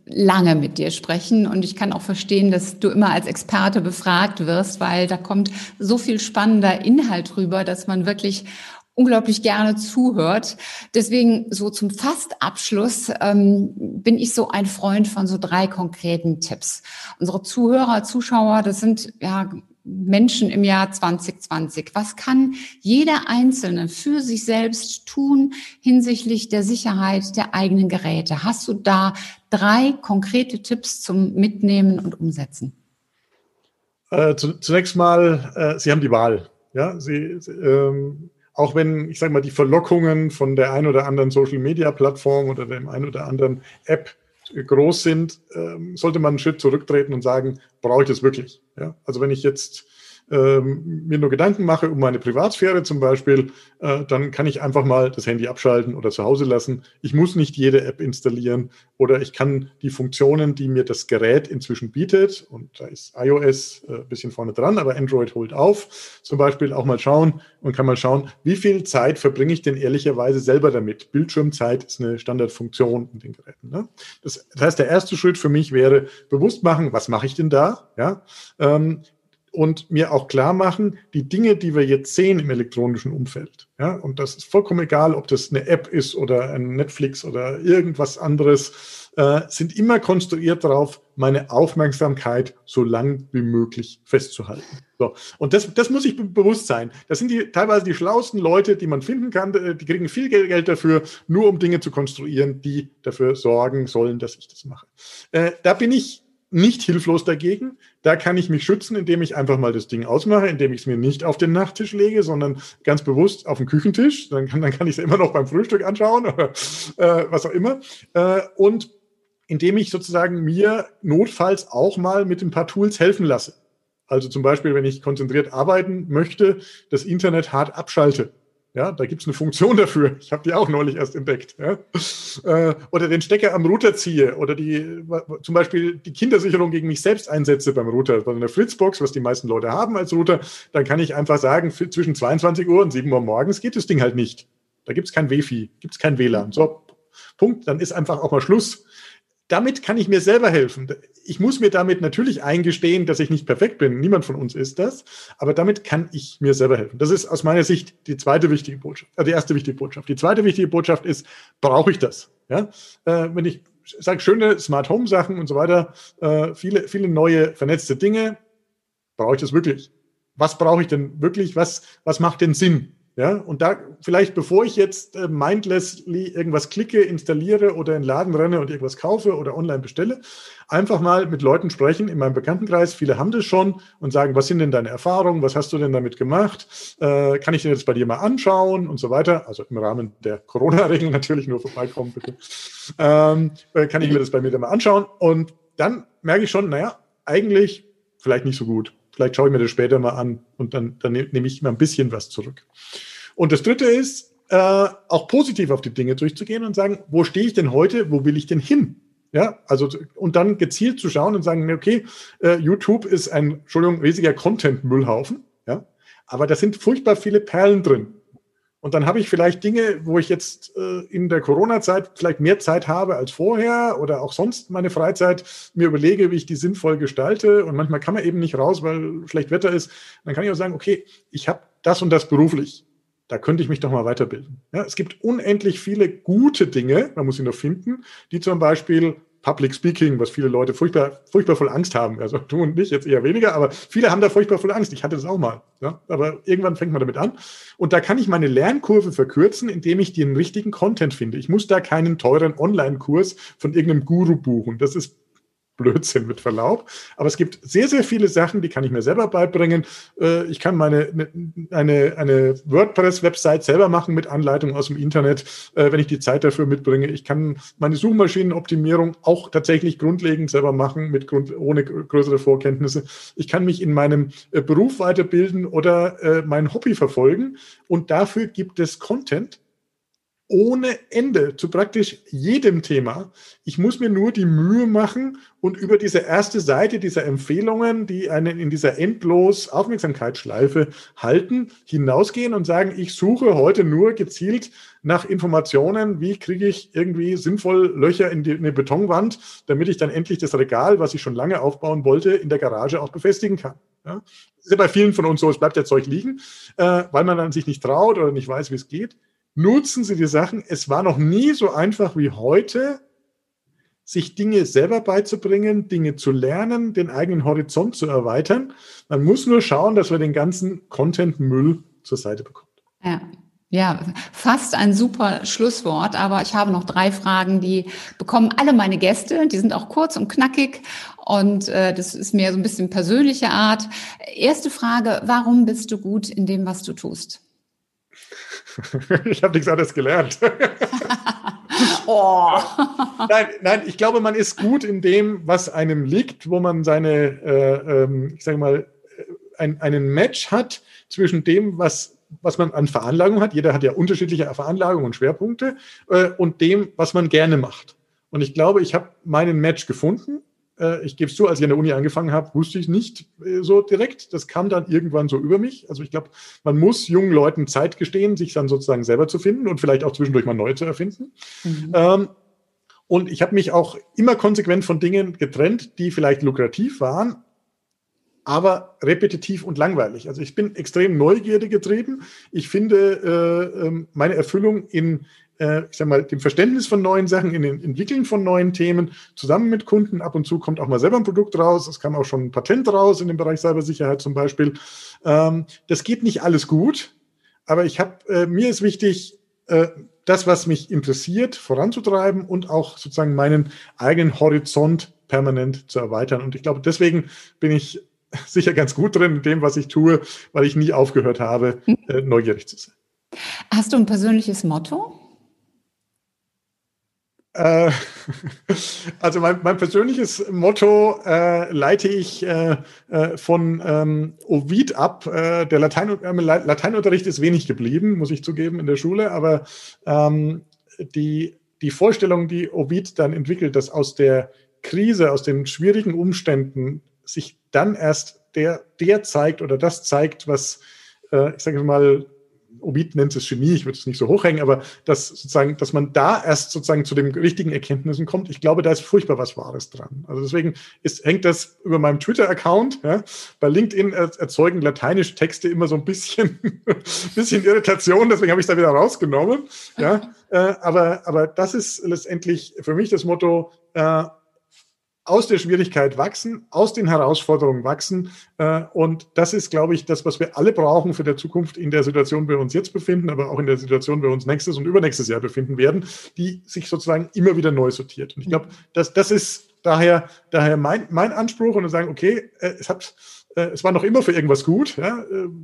lange mit dir sprechen und ich kann auch verstehen, dass du immer als Experte befragt wirst, weil da kommt so viel spannender Inhalt rüber, dass man wirklich unglaublich gerne zuhört. Deswegen so zum Fastabschluss ähm, bin ich so ein Freund von so drei konkreten Tipps. Unsere Zuhörer, Zuschauer, das sind ja Menschen im Jahr 2020? Was kann jeder Einzelne für sich selbst tun hinsichtlich der Sicherheit der eigenen Geräte? Hast du da drei konkrete Tipps zum Mitnehmen und Umsetzen? Äh, zunächst mal, äh, Sie haben die Wahl. Ja, Sie, ähm, auch wenn, ich sage mal, die Verlockungen von der ein oder anderen Social-Media-Plattform oder dem ein oder anderen App groß sind, ähm, sollte man einen Schritt zurücktreten und sagen, brauche ich das wirklich? Ja? Also wenn ich jetzt ähm, mir nur Gedanken mache um meine Privatsphäre zum Beispiel, äh, dann kann ich einfach mal das Handy abschalten oder zu Hause lassen. Ich muss nicht jede App installieren oder ich kann die Funktionen, die mir das Gerät inzwischen bietet, und da ist iOS äh, ein bisschen vorne dran, aber Android holt auf, zum Beispiel auch mal schauen und kann mal schauen, wie viel Zeit verbringe ich denn ehrlicherweise selber damit? Bildschirmzeit ist eine Standardfunktion in den Geräten. Ne? Das, das heißt, der erste Schritt für mich wäre bewusst machen, was mache ich denn da? Ja? Ähm, und mir auch klar machen, die Dinge, die wir jetzt sehen im elektronischen Umfeld, ja, und das ist vollkommen egal, ob das eine App ist oder ein Netflix oder irgendwas anderes, äh, sind immer konstruiert darauf, meine Aufmerksamkeit so lang wie möglich festzuhalten. So. Und das, das muss ich bewusst sein. Das sind die, teilweise die schlauesten Leute, die man finden kann. Äh, die kriegen viel Geld dafür, nur um Dinge zu konstruieren, die dafür sorgen sollen, dass ich das mache. Äh, da bin ich nicht hilflos dagegen. Da kann ich mich schützen, indem ich einfach mal das Ding ausmache, indem ich es mir nicht auf den Nachttisch lege, sondern ganz bewusst auf den Küchentisch. Dann kann, dann kann ich es immer noch beim Frühstück anschauen oder äh, was auch immer. Äh, und indem ich sozusagen mir notfalls auch mal mit ein paar Tools helfen lasse. Also zum Beispiel, wenn ich konzentriert arbeiten möchte, das Internet hart abschalte. Ja, da gibt's eine Funktion dafür. Ich habe die auch neulich erst entdeckt. Ja. Äh, oder den Stecker am Router ziehe oder die zum Beispiel die Kindersicherung gegen mich selbst einsetze beim Router. Bei einer Fritzbox, was die meisten Leute haben als Router, dann kann ich einfach sagen, zwischen 22 Uhr und 7 Uhr morgens geht das Ding halt nicht. Da gibt's kein Wi-Fi, gibt's kein WLAN. So, Punkt. Dann ist einfach auch mal Schluss damit kann ich mir selber helfen. Ich muss mir damit natürlich eingestehen, dass ich nicht perfekt bin. Niemand von uns ist das. Aber damit kann ich mir selber helfen. Das ist aus meiner Sicht die zweite wichtige Botschaft, äh, die erste wichtige Botschaft. Die zweite wichtige Botschaft ist, brauche ich das? Ja? Äh, wenn ich sage, schöne Smart Home Sachen und so weiter, äh, viele, viele neue vernetzte Dinge, brauche ich das wirklich? Was brauche ich denn wirklich? Was, was macht denn Sinn? Ja, und da vielleicht, bevor ich jetzt äh, mindlessly irgendwas klicke, installiere oder in den Laden renne und irgendwas kaufe oder online bestelle, einfach mal mit Leuten sprechen in meinem Bekanntenkreis. Viele haben das schon und sagen, was sind denn deine Erfahrungen? Was hast du denn damit gemacht? Äh, kann ich dir das bei dir mal anschauen und so weiter? Also im Rahmen der Corona-Regeln natürlich nur vorbeikommen, bitte. Ähm, äh, kann ich mir das bei mir dann mal anschauen? Und dann merke ich schon, naja, eigentlich vielleicht nicht so gut. Vielleicht schaue ich mir das später mal an und dann, dann nehme ich mal ein bisschen was zurück. Und das Dritte ist, äh, auch positiv auf die Dinge durchzugehen und sagen, wo stehe ich denn heute, wo will ich denn hin? Ja, also und dann gezielt zu schauen und sagen, okay, äh, YouTube ist ein, Entschuldigung, riesiger Content-Müllhaufen, ja, aber da sind furchtbar viele Perlen drin. Und dann habe ich vielleicht Dinge, wo ich jetzt äh, in der Corona-Zeit vielleicht mehr Zeit habe als vorher oder auch sonst meine Freizeit mir überlege, wie ich die sinnvoll gestalte. Und manchmal kann man eben nicht raus, weil schlecht Wetter ist. Dann kann ich auch sagen, okay, ich habe das und das beruflich. Da könnte ich mich doch mal weiterbilden. Ja, es gibt unendlich viele gute Dinge, man muss sie nur finden, die zum Beispiel Public Speaking, was viele Leute furchtbar, furchtbar voll Angst haben. Also du und ich jetzt eher weniger, aber viele haben da furchtbar voll Angst. Ich hatte das auch mal. Ja? Aber irgendwann fängt man damit an. Und da kann ich meine Lernkurve verkürzen, indem ich den richtigen Content finde. Ich muss da keinen teuren Online-Kurs von irgendeinem Guru buchen. Das ist Blödsinn mit Verlaub. Aber es gibt sehr, sehr viele Sachen, die kann ich mir selber beibringen. Äh, ich kann meine ne, eine, eine WordPress-Website selber machen mit Anleitung aus dem Internet, äh, wenn ich die Zeit dafür mitbringe. Ich kann meine Suchmaschinenoptimierung auch tatsächlich grundlegend selber machen, mit Grund, ohne größere Vorkenntnisse. Ich kann mich in meinem äh, Beruf weiterbilden oder mein Hobby verfolgen. Und dafür gibt es Content, ohne Ende zu praktisch jedem Thema. Ich muss mir nur die Mühe machen und über diese erste Seite dieser Empfehlungen, die einen in dieser endlos Aufmerksamkeitsschleife halten, hinausgehen und sagen, ich suche heute nur gezielt nach Informationen, wie kriege ich irgendwie sinnvoll Löcher in, die, in eine Betonwand, damit ich dann endlich das Regal, was ich schon lange aufbauen wollte, in der Garage auch befestigen kann. Ja? Das ist ja bei vielen von uns so, es bleibt ja Zeug liegen, äh, weil man dann sich nicht traut oder nicht weiß, wie es geht nutzen Sie die Sachen. Es war noch nie so einfach wie heute, sich Dinge selber beizubringen, Dinge zu lernen, den eigenen Horizont zu erweitern. Man muss nur schauen, dass man den ganzen Content-Müll zur Seite bekommt. Ja. Ja, fast ein super Schlusswort, aber ich habe noch drei Fragen, die bekommen alle meine Gäste. Die sind auch kurz und knackig und äh, das ist mehr so ein bisschen persönliche Art. Erste Frage, warum bist du gut in dem, was du tust? ich habe nichts anderes gelernt. oh. nein, nein, ich glaube, man ist gut in dem, was einem liegt, wo man seine, äh, ähm, ich sage mal, äh, ein, einen Match hat zwischen dem, was, was man an Veranlagung hat. Jeder hat ja unterschiedliche Veranlagungen und Schwerpunkte äh, und dem, was man gerne macht. Und ich glaube, ich habe meinen Match gefunden ich gebe es zu, als ich an der Uni angefangen habe, wusste ich nicht äh, so direkt. Das kam dann irgendwann so über mich. Also ich glaube, man muss jungen Leuten Zeit gestehen, sich dann sozusagen selber zu finden und vielleicht auch zwischendurch mal neu zu erfinden. Mhm. Ähm, und ich habe mich auch immer konsequent von Dingen getrennt, die vielleicht lukrativ waren, aber repetitiv und langweilig. Also ich bin extrem Neugierde getrieben. Ich finde äh, ähm, meine Erfüllung in äh, ich sag mal, dem Verständnis von neuen Sachen, in den Entwickeln von neuen Themen, zusammen mit Kunden. Ab und zu kommt auch mal selber ein Produkt raus. Es kam auch schon ein Patent raus in dem Bereich Cybersicherheit zum Beispiel. Ähm, das geht nicht alles gut, aber ich habe, äh, mir ist wichtig, äh, das, was mich interessiert, voranzutreiben und auch sozusagen meinen eigenen Horizont permanent zu erweitern. Und ich glaube, deswegen bin ich sicher ganz gut drin in dem, was ich tue, weil ich nie aufgehört habe, hm. äh, neugierig zu sein. Hast du ein persönliches Motto? Äh, also mein, mein, persönliches Motto äh, leite ich äh, äh von ähm, Ovid ab. Äh, der Latein, äh, Lateinunterricht ist wenig geblieben, muss ich zugeben, in der Schule, aber ähm, die, die Vorstellung, die Ovid dann entwickelt, dass aus der Krise, aus den schwierigen Umständen sich dann erst der, der zeigt oder das zeigt, was, ich sage mal, Ovid nennt es Genie, ich würde es nicht so hochhängen, aber dass sozusagen, dass man da erst sozusagen zu den richtigen Erkenntnissen kommt, ich glaube, da ist furchtbar was Wahres dran. Also deswegen ist, hängt das über meinem Twitter-Account. Ja. Bei LinkedIn erzeugen lateinische Texte immer so ein bisschen, bisschen Irritation, deswegen habe ich es da wieder rausgenommen. Ja. Äh, aber, aber das ist letztendlich für mich das Motto, äh, aus der Schwierigkeit wachsen, aus den Herausforderungen wachsen. Äh, und das ist, glaube ich, das, was wir alle brauchen für die Zukunft in der Situation, wir uns jetzt befinden, aber auch in der Situation, wir uns nächstes und übernächstes Jahr befinden werden, die sich sozusagen immer wieder neu sortiert. Und ich glaube, das, das ist daher, daher mein, mein Anspruch und sagen, okay, äh, es hat es war noch immer für irgendwas gut. Äh,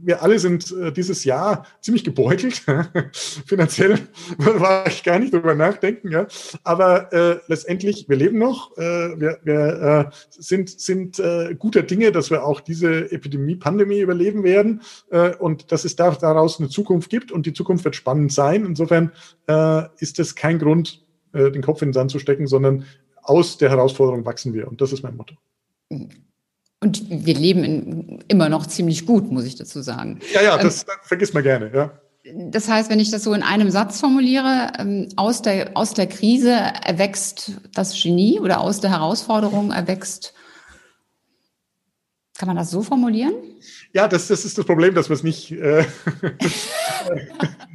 wir alle sind äh, dieses Jahr ziemlich gebeutelt. Finanziell war ich gar nicht drüber nachdenken. Aber äh, letztendlich, wir leben noch. Äh, wir äh, sind, sind äh, guter Dinge, dass wir auch diese Epidemie, Pandemie überleben werden äh, und dass es da, daraus eine Zukunft gibt und die Zukunft wird spannend sein. Insofern äh, ist das kein Grund, äh, den Kopf in den Sand zu stecken, sondern aus der Herausforderung wachsen wir. Und das ist mein Motto. Mhm. Und wir leben in, immer noch ziemlich gut, muss ich dazu sagen. Ja, ja, das, ähm, das vergisst man gerne, ja. Das heißt, wenn ich das so in einem Satz formuliere, ähm, aus der, aus der Krise erwächst das Genie oder aus der Herausforderung erwächst, kann man das so formulieren? Ja, das, das ist das Problem, dass wir es nicht äh,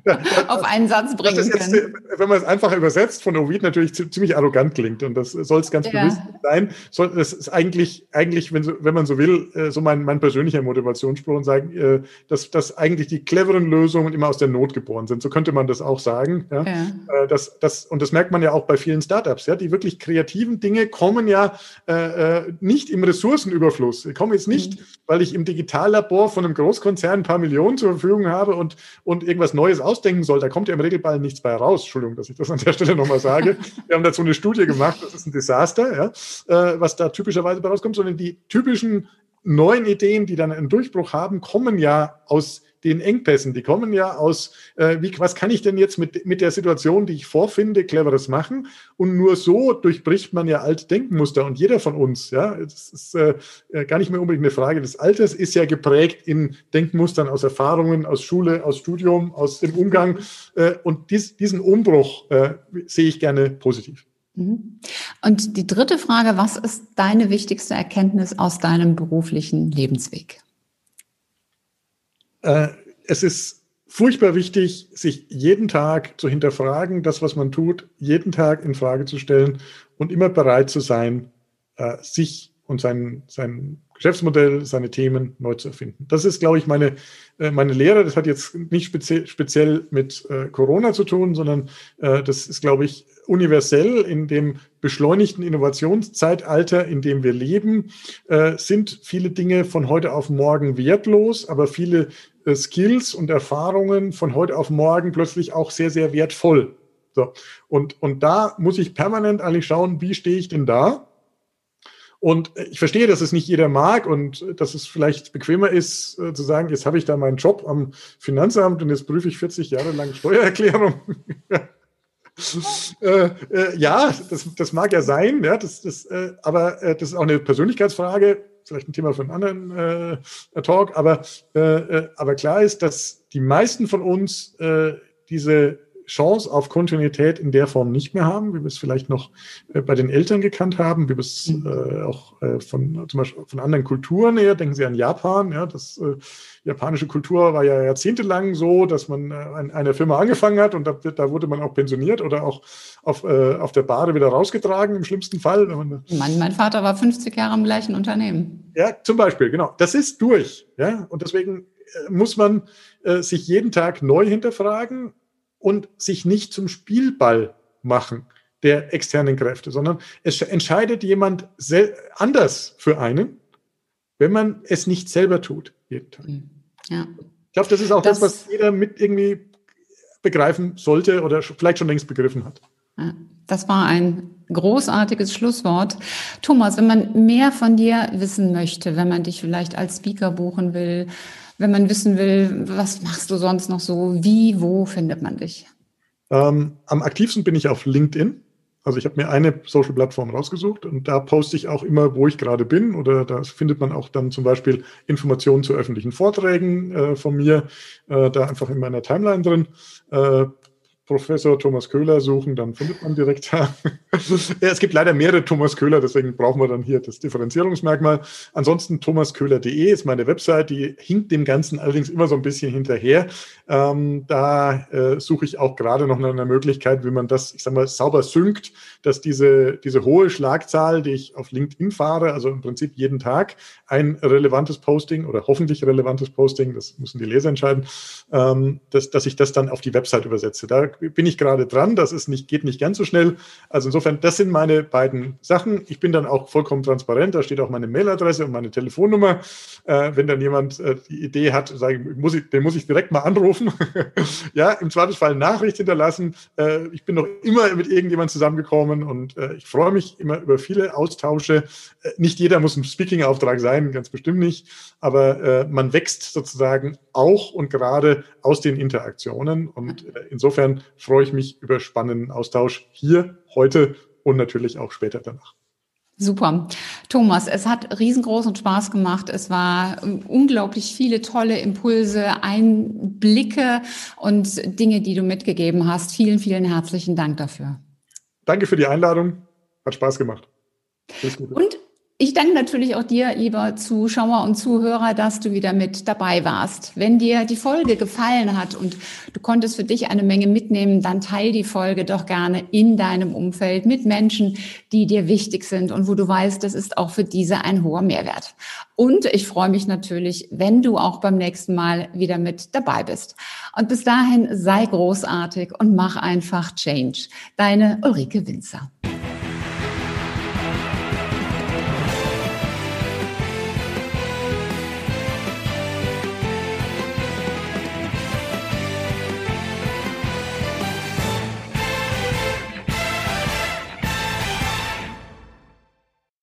auf einen Satz bringen jetzt, können. Wenn man es einfach übersetzt, von Ovid natürlich ziemlich arrogant klingt und das soll es ganz ja. bewusst sein. Soll, das ist eigentlich, eigentlich wenn, so, wenn man so will, äh, so mein, mein persönlicher Motivationsspruch und sagen, äh, dass, dass eigentlich die cleveren Lösungen immer aus der Not geboren sind. So könnte man das auch sagen. Ja? ja. Äh, das, das, und das merkt man ja auch bei vielen Startups. Ja? Die wirklich kreativen Dinge kommen ja äh, nicht im Ressourcenüberfluss. Die kommen jetzt nicht, mhm. weil ich im Digitallabor Labor von einem Großkonzern ein paar Millionen zur Verfügung habe und, und irgendwas Neues ausdenken soll, da kommt ja im Regelfall nichts bei raus. Entschuldigung, dass ich das an der Stelle nochmal sage. Wir haben dazu eine Studie gemacht, das ist ein Desaster, ja, äh, was da typischerweise bei rauskommt, sondern die typischen neuen Ideen, die dann einen Durchbruch haben, kommen ja aus den Engpässen. Die kommen ja aus, äh, wie, was kann ich denn jetzt mit, mit der Situation, die ich vorfinde, cleveres machen? Und nur so durchbricht man ja alte Denkmuster. Und jeder von uns, ja, das ist äh, äh, gar nicht mehr unbedingt eine Frage des Alters, ist ja geprägt in Denkmustern aus Erfahrungen, aus Schule, aus Studium, aus dem Umgang. Äh, und dies, diesen Umbruch äh, sehe ich gerne positiv. Mhm. Und die dritte Frage, was ist deine wichtigste Erkenntnis aus deinem beruflichen Lebensweg? Äh, es ist furchtbar wichtig, sich jeden Tag zu hinterfragen, das, was man tut, jeden Tag in Frage zu stellen und immer bereit zu sein, äh, sich und sein, sein Geschäftsmodell, seine Themen neu zu erfinden. Das ist, glaube ich, meine, äh, meine Lehre. Das hat jetzt nicht speziell, speziell mit äh, Corona zu tun, sondern äh, das ist, glaube ich, universell in dem beschleunigten Innovationszeitalter, in dem wir leben, äh, sind viele Dinge von heute auf morgen wertlos, aber viele äh, Skills und Erfahrungen von heute auf morgen plötzlich auch sehr, sehr wertvoll. So. Und, und da muss ich permanent eigentlich schauen, wie stehe ich denn da? Und ich verstehe, dass es nicht jeder mag und dass es vielleicht bequemer ist, äh, zu sagen, jetzt habe ich da meinen Job am Finanzamt und jetzt prüfe ich 40 Jahre lang Steuererklärung. äh, äh, ja, das, das mag ja sein, ja, das, das, äh, aber äh, das ist auch eine Persönlichkeitsfrage, vielleicht ein Thema für einen anderen äh, Talk, aber, äh, aber klar ist, dass die meisten von uns diese Chance auf Kontinuität in der Form nicht mehr haben, wie wir es vielleicht noch äh, bei den Eltern gekannt haben, wie wir es mhm. äh, auch äh, von zum Beispiel von anderen Kulturen her, denken Sie an Japan, ja, das äh, japanische Kultur war ja jahrzehntelang so, dass man äh, an einer Firma angefangen hat und da, da wurde man auch pensioniert oder auch auf, äh, auf der Bade wieder rausgetragen im schlimmsten Fall. Man, mein, mein Vater war 50 Jahre im gleichen Unternehmen. Ja, zum Beispiel, genau. Das ist durch, ja, und deswegen muss man äh, sich jeden Tag neu hinterfragen und sich nicht zum Spielball machen der externen Kräfte, sondern es entscheidet jemand anders für einen, wenn man es nicht selber tut, jeden Tag. Mhm. Ja. Ich glaube, das ist auch das, das, was jeder mit irgendwie begreifen sollte oder vielleicht schon längst begriffen hat. Das war ein großartiges Schlusswort. Thomas, wenn man mehr von dir wissen möchte, wenn man dich vielleicht als Speaker buchen will, wenn man wissen will, was machst du sonst noch so, wie, wo findet man dich? Ähm, am aktivsten bin ich auf LinkedIn. Also ich habe mir eine Social-Plattform rausgesucht und da poste ich auch immer, wo ich gerade bin. Oder da findet man auch dann zum Beispiel Informationen zu öffentlichen Vorträgen äh, von mir, äh, da einfach in meiner Timeline drin. Äh, Professor Thomas Köhler suchen, dann findet man direkt ja, es gibt leider mehrere Thomas Köhler, deswegen brauchen wir dann hier das Differenzierungsmerkmal. Ansonsten thomasköhler.de ist meine Website, die hinkt dem Ganzen allerdings immer so ein bisschen hinterher. Ähm, da äh, suche ich auch gerade noch nach einer Möglichkeit, wie man das, ich sag mal, sauber synkt, dass diese, diese hohe Schlagzahl, die ich auf LinkedIn fahre, also im Prinzip jeden Tag ein relevantes Posting oder hoffentlich relevantes Posting, das müssen die Leser entscheiden, ähm, dass, dass ich das dann auf die Website übersetze. Da bin ich gerade dran. Das ist nicht, geht nicht ganz so schnell. Also insofern, das sind meine beiden Sachen. Ich bin dann auch vollkommen transparent. Da steht auch meine Mailadresse und meine Telefonnummer. Äh, wenn dann jemand äh, die Idee hat, sage ich, muss ich, den muss ich direkt mal anrufen. ja, im Zweifelsfall Nachricht hinterlassen. Äh, ich bin noch immer mit irgendjemandem zusammengekommen und äh, ich freue mich immer über viele Austausche. Äh, nicht jeder muss ein Speaking-Auftrag sein, ganz bestimmt nicht. Aber äh, man wächst sozusagen auch und gerade aus den Interaktionen. Und insofern freue ich mich über spannenden Austausch hier, heute und natürlich auch später danach. Super. Thomas, es hat riesengroßen Spaß gemacht. Es war ähm, unglaublich viele tolle Impulse, Einblicke und Dinge, die du mitgegeben hast. Vielen, vielen herzlichen Dank dafür. Danke für die Einladung. Hat Spaß gemacht. Und ich danke natürlich auch dir, lieber Zuschauer und Zuhörer, dass du wieder mit dabei warst. Wenn dir die Folge gefallen hat und du konntest für dich eine Menge mitnehmen, dann teil die Folge doch gerne in deinem Umfeld mit Menschen, die dir wichtig sind und wo du weißt, das ist auch für diese ein hoher Mehrwert. Und ich freue mich natürlich, wenn du auch beim nächsten Mal wieder mit dabei bist. Und bis dahin sei großartig und mach einfach Change. Deine Ulrike Winzer.